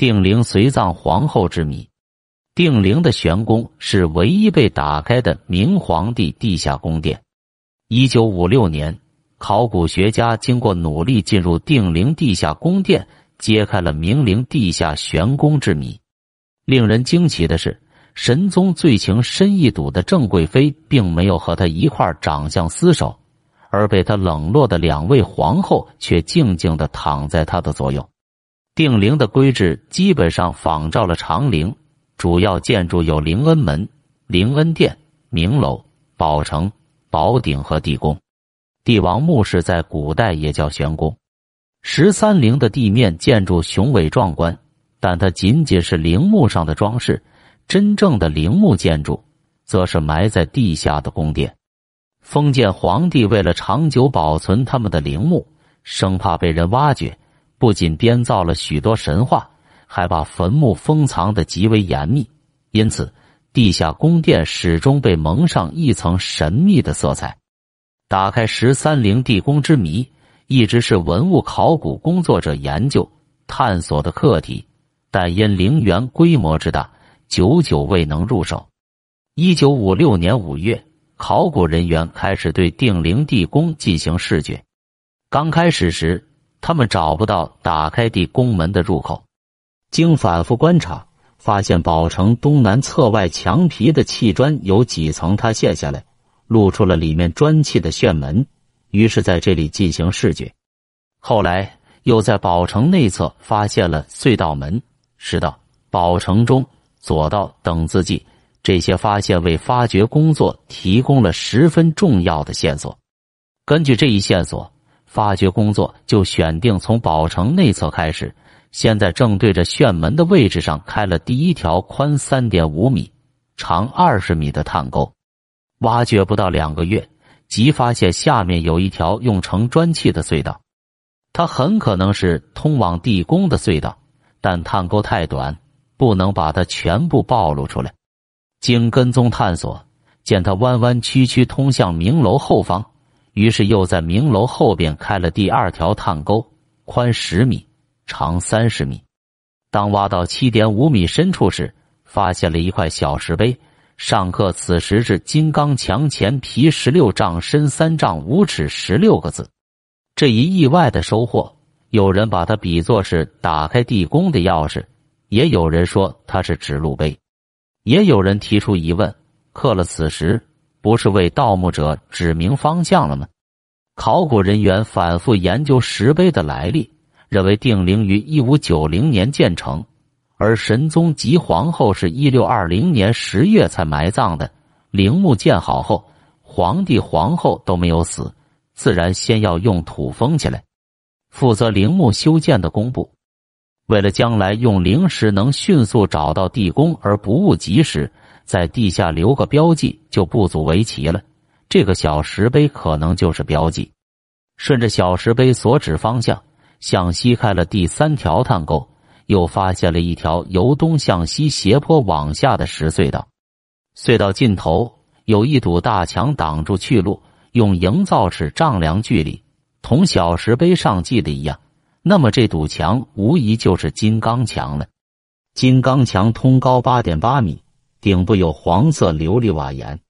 定陵随葬皇后之谜。定陵的玄宫是唯一被打开的明皇帝地下宫殿。一九五六年，考古学家经过努力进入定陵地下宫殿，揭开了明陵地下玄宫之谜。令人惊奇的是，神宗最情深意笃的郑贵妃并没有和他一块长相厮守，而被他冷落的两位皇后却静静的躺在他的左右。定陵的规制基本上仿照了长陵，主要建筑有灵恩门、灵恩殿、明楼、宝城、宝鼎和地宫。帝王墓室在古代也叫玄宫。十三陵的地面建筑雄伟壮观。但它仅仅是陵墓上的装饰，真正的陵墓建筑，则是埋在地下的宫殿。封建皇帝为了长久保存他们的陵墓，生怕被人挖掘，不仅编造了许多神话，还把坟墓封藏的极为严密。因此，地下宫殿始终被蒙上一层神秘的色彩。打开十三陵地宫之谜，一直是文物考古工作者研究探索的课题。但因陵园规模之大，久久未能入手。一九五六年五月，考古人员开始对定陵地宫进行视觉。刚开始时，他们找不到打开地宫门的入口。经反复观察，发现宝城东南侧外墙皮的砌砖有几层塌陷下来，露出了里面砖砌的炫门。于是，在这里进行视觉。后来，又在宝城内侧发现了隧道门。石道、宝城中、左道等字迹，这些发现为发掘工作提供了十分重要的线索。根据这一线索，发掘工作就选定从宝城内侧开始。现在正对着炫门的位置上开了第一条宽三点五米、长二十米的探沟。挖掘不到两个月，即发现下面有一条用成砖砌的隧道，它很可能是通往地宫的隧道。但探沟太短，不能把它全部暴露出来。经跟踪探索，见它弯弯曲曲通向明楼后方，于是又在明楼后边开了第二条探沟，宽十米，长三十米。当挖到七点五米深处时，发现了一块小石碑，上刻“此时是金刚墙前皮十六丈，深三丈五尺”十六个字。这一意外的收获。有人把它比作是打开地宫的钥匙，也有人说它是指路碑，也有人提出疑问：刻了此时，不是为盗墓者指明方向了吗？考古人员反复研究石碑的来历，认为定陵于一五九零年建成，而神宗及皇后是一六二零年十月才埋葬的。陵墓建好后，皇帝皇后都没有死，自然先要用土封起来。负责陵墓修建的工部，为了将来用灵石能迅速找到地宫而不误及时，在地下留个标记就不足为奇了。这个小石碑可能就是标记。顺着小石碑所指方向向西开了第三条探沟，又发现了一条由东向西斜坡往下的石隧道。隧道尽头有一堵大墙挡住去路，用营造尺丈量距离。同小石碑上记的一样，那么这堵墙无疑就是金刚墙了。金刚墙通高八点八米，顶部有黄色琉璃瓦檐。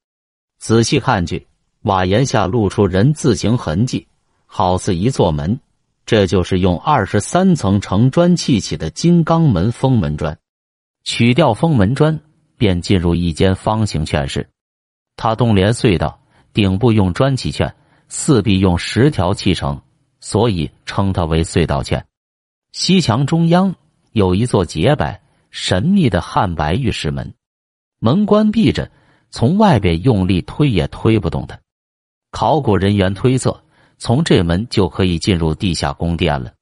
仔细看去，瓦檐下露出人字形痕迹，好似一座门。这就是用二十三层城砖砌起的金刚门封门砖。取掉封门砖，便进入一间方形券室。它东连隧道，顶部用砖砌券。四壁用石条砌成，所以称它为隧道圈。西墙中央有一座洁白神秘的汉白玉石门，门关闭着，从外边用力推也推不动它。考古人员推测，从这门就可以进入地下宫殿了。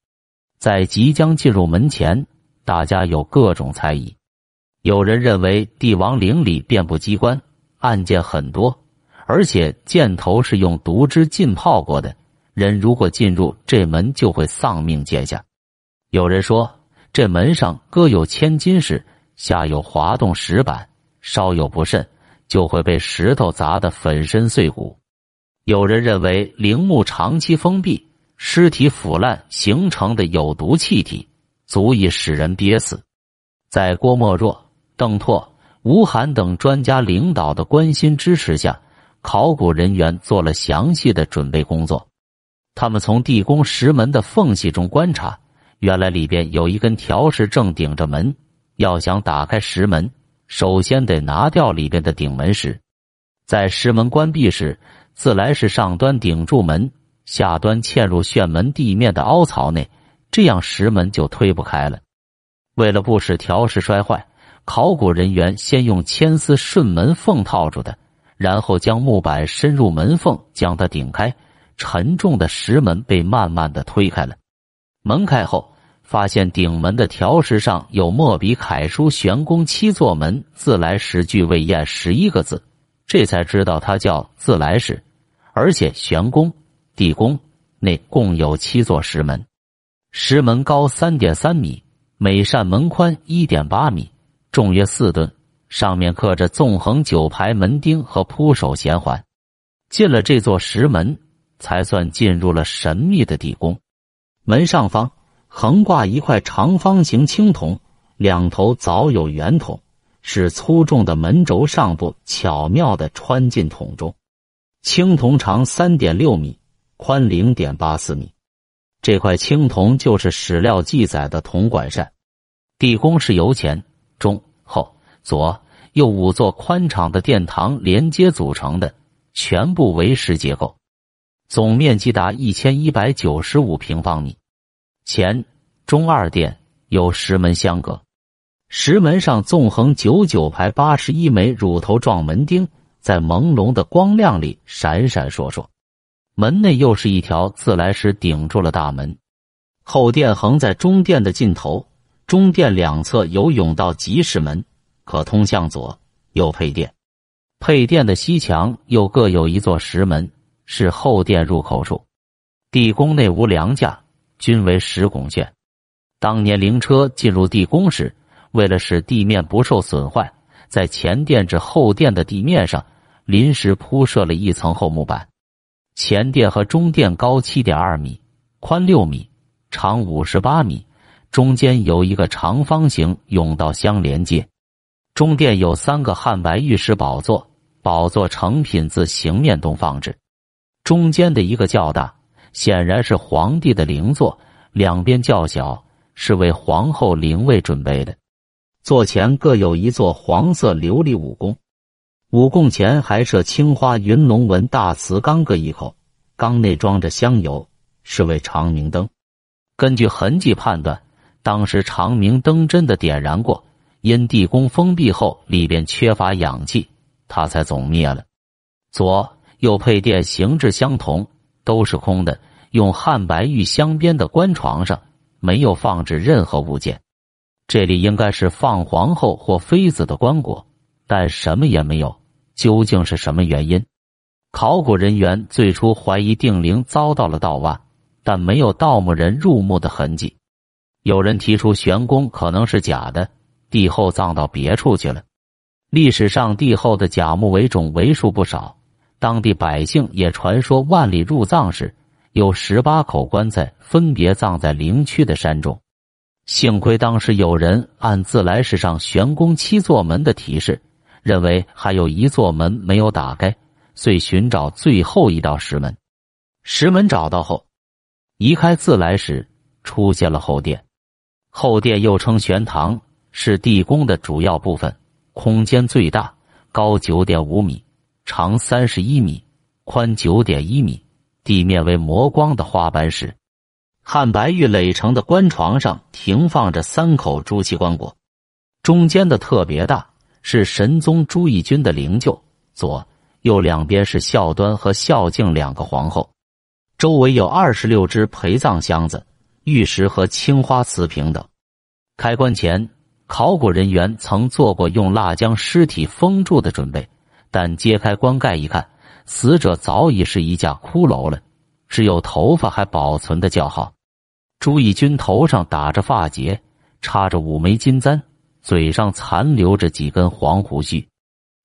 在即将进入门前，大家有各种猜疑。有人认为帝王陵里遍布机关，案件很多。而且箭头是用毒汁浸泡过的，人如果进入这门就会丧命见下。有人说这门上搁有千金石，下有滑动石板，稍有不慎就会被石头砸得粉身碎骨。有人认为陵墓长期封闭，尸体腐烂形成的有毒气体足以使人憋死。在郭沫若、邓拓、吴晗等专家领导的关心支持下，考古人员做了详细的准备工作。他们从地宫石门的缝隙中观察，原来里边有一根条石正顶着门。要想打开石门，首先得拿掉里边的顶门石。在石门关闭时，自来石上端顶住门，下端嵌入旋门地面的凹槽内，这样石门就推不开了。为了不使条石摔坏，考古人员先用铅丝顺门缝套住的，然后将木板伸入门缝，将它顶开。沉重的石门被慢慢的推开了。门开后，发现顶门的条石上有墨笔楷书“玄宫七座门，自来石俱未验”十一个字，这才知道它叫自来石。而且玄宫、地宫内共有七座石门，石门高三点三米。每扇门宽一点八米，重约四吨，上面刻着纵横九排门钉和铺首衔环。进了这座石门，才算进入了神秘的地宫。门上方横挂一块长方形青铜，两头早有圆筒，使粗重的门轴上部巧妙的穿进筒中。青铜长三点六米，宽零点八四米。这块青铜就是史料记载的铜管扇。地宫是由前、中、后、左、右五座宽敞的殿堂连接组成的，全部为石结构，总面积达一千一百九十五平方米。前、中二殿有石门相隔，石门上纵横九九排八十一枚乳头状门钉，在朦胧的光亮里闪闪烁烁。门内又是一条自来石顶住了大门，后殿横在中殿的尽头，中殿两侧有甬道集市门，可通向左右配殿。配殿的西墙又各有一座石门，是后殿入口处。地宫内无梁架，均为石拱券。当年灵车进入地宫时，为了使地面不受损坏，在前殿至后殿的地面上临时铺设了一层厚木板。前殿和中殿高七点二米，宽六米，长五十八米，中间有一个长方形甬道相连接。中殿有三个汉白玉石宝座，宝座成品自形面东放置。中间的一个较大，显然是皇帝的灵座；两边较小，是为皇后灵位准备的。座前各有一座黄色琉璃五供。五供前还设青花云龙纹大瓷缸各一口，缸内装着香油，是为长明灯。根据痕迹判断，当时长明灯真的点燃过，因地宫封闭后里边缺乏氧气，它才总灭了。左右配殿形制相同，都是空的，用汉白玉镶边的官床上没有放置任何物件。这里应该是放皇后或妃子的棺椁。但什么也没有，究竟是什么原因？考古人员最初怀疑定陵遭到了盗挖，但没有盗墓人入墓的痕迹。有人提出玄宫可能是假的，帝后葬到别处去了。历史上帝后的假墓为种为数不少，当地百姓也传说万里入葬时有十八口棺材分别葬在陵区的山中。幸亏当时有人按自来石上玄宫七座门的提示。认为还有一座门没有打开，遂寻找最后一道石门。石门找到后，移开自来石，出现了后殿。后殿又称玄堂，是地宫的主要部分，空间最大，高九点五米，长三十一米，宽九点一米，地面为磨光的花斑石。汉白玉垒成的棺床上停放着三口朱漆棺椁，中间的特别大。是神宗朱翊钧的灵柩，左右两边是孝端和孝敬两个皇后，周围有二十六只陪葬箱子、玉石和青花瓷瓶等。开棺前，考古人员曾做过用蜡将尸体封住的准备，但揭开棺盖一看，死者早已是一架骷髅了，只有头发还保存的较好。朱翊钧头上打着发结，插着五枚金簪。嘴上残留着几根黄胡须，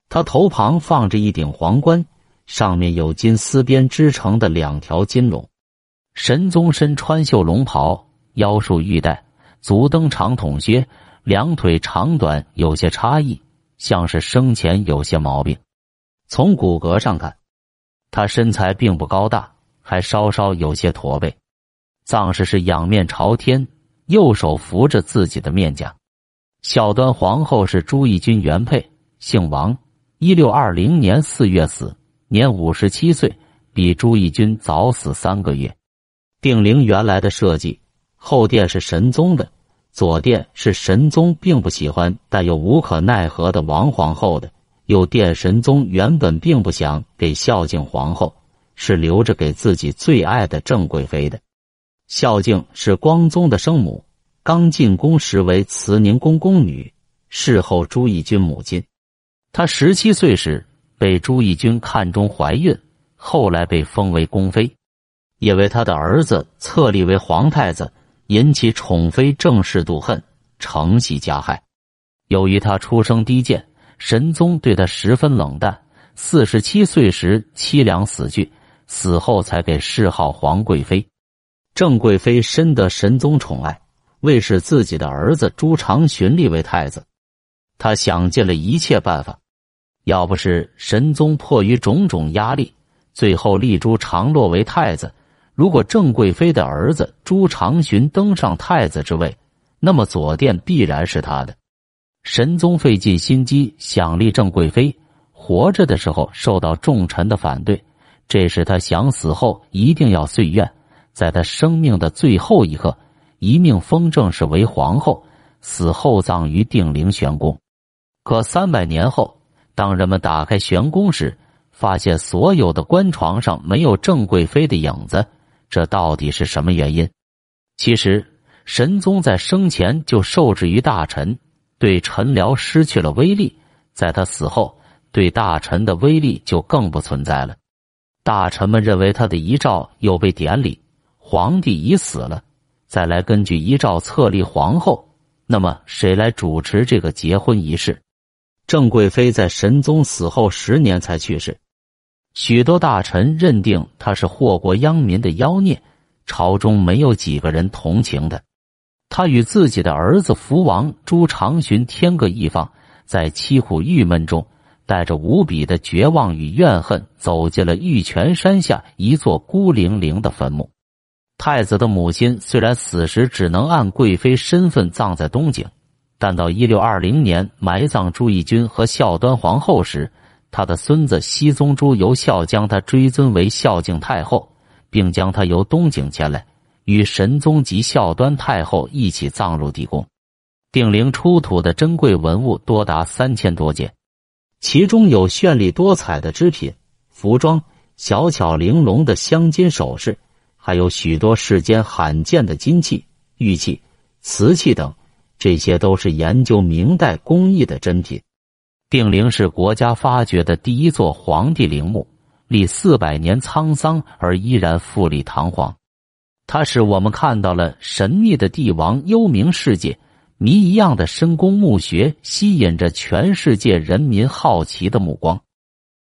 他头旁放着一顶皇冠，上面有金丝边织成的两条金龙。神宗身穿绣龙袍，腰束玉带，足蹬长筒靴，两腿长短有些差异，像是生前有些毛病。从骨骼上看，他身材并不高大，还稍稍有些驼背。葬式是仰面朝天，右手扶着自己的面颊。孝端皇后是朱翊钧原配，姓王，一六二零年四月死，年五十七岁，比朱翊钧早死三个月。定陵原来的设计，后殿是神宗的，左殿是神宗并不喜欢但又无可奈何的王皇后的，有殿神宗原本并不想给孝敬皇后，是留着给自己最爱的郑贵妃的。孝敬是光宗的生母，刚进宫时为慈宁宫宫女，事后朱翊钧母亲。她十七岁时被朱翊钧看中怀孕，后来被封为宫妃。因为他的儿子册立为皇太子，引起宠妃郑氏妒恨，承袭加害。由于他出生低贱，神宗对他十分冷淡。四十七岁时凄凉死去，死后才给谥号皇贵妃。郑贵妃深得神宗宠爱，为使自己的儿子朱常洵立为太子，他想尽了一切办法。要不是神宗迫于种种压力，最后立朱常洛为太子。如果郑贵妃的儿子朱常洵登上太子之位，那么左殿必然是他的。神宗费尽心机想立郑贵妃，活着的时候受到重臣的反对，这是他想死后一定要遂愿。在他生命的最后一刻，一命封郑氏为皇后，死后葬于定陵玄宫。可三百年后，当人们打开玄宫时，发现所有的棺床上没有郑贵妃的影子，这到底是什么原因？其实，神宗在生前就受制于大臣，对臣僚失去了威力，在他死后，对大臣的威力就更不存在了。大臣们认为他的遗诏又被典礼。皇帝已死了，再来根据遗诏册立皇后，那么谁来主持这个结婚仪式？郑贵妃在神宗死后十年才去世，许多大臣认定她是祸国殃民的妖孽，朝中没有几个人同情她。他与自己的儿子福王朱常洵天各一方，在凄苦郁闷中，带着无比的绝望与怨恨，走进了玉泉山下一座孤零零的坟墓。太子的母亲虽然死时只能按贵妃身份葬在东景，但到一六二零年埋葬朱翊钧和孝端皇后时，他的孙子熹宗朱由孝将他追尊为孝敬太后，并将他由东景前来，与神宗及孝端太后一起葬入地宫。定陵出土的珍贵文物多达三千多件，其中有绚丽多彩的织品、服装、小巧玲珑的镶金首饰。还有许多世间罕见的金器、玉器、瓷器等，这些都是研究明代工艺的珍品。定陵是国家发掘的第一座皇帝陵墓，历四百年沧桑而依然富丽堂皇。它使我们看到了神秘的帝王幽冥世界，谜一样的深宫墓穴吸引着全世界人民好奇的目光。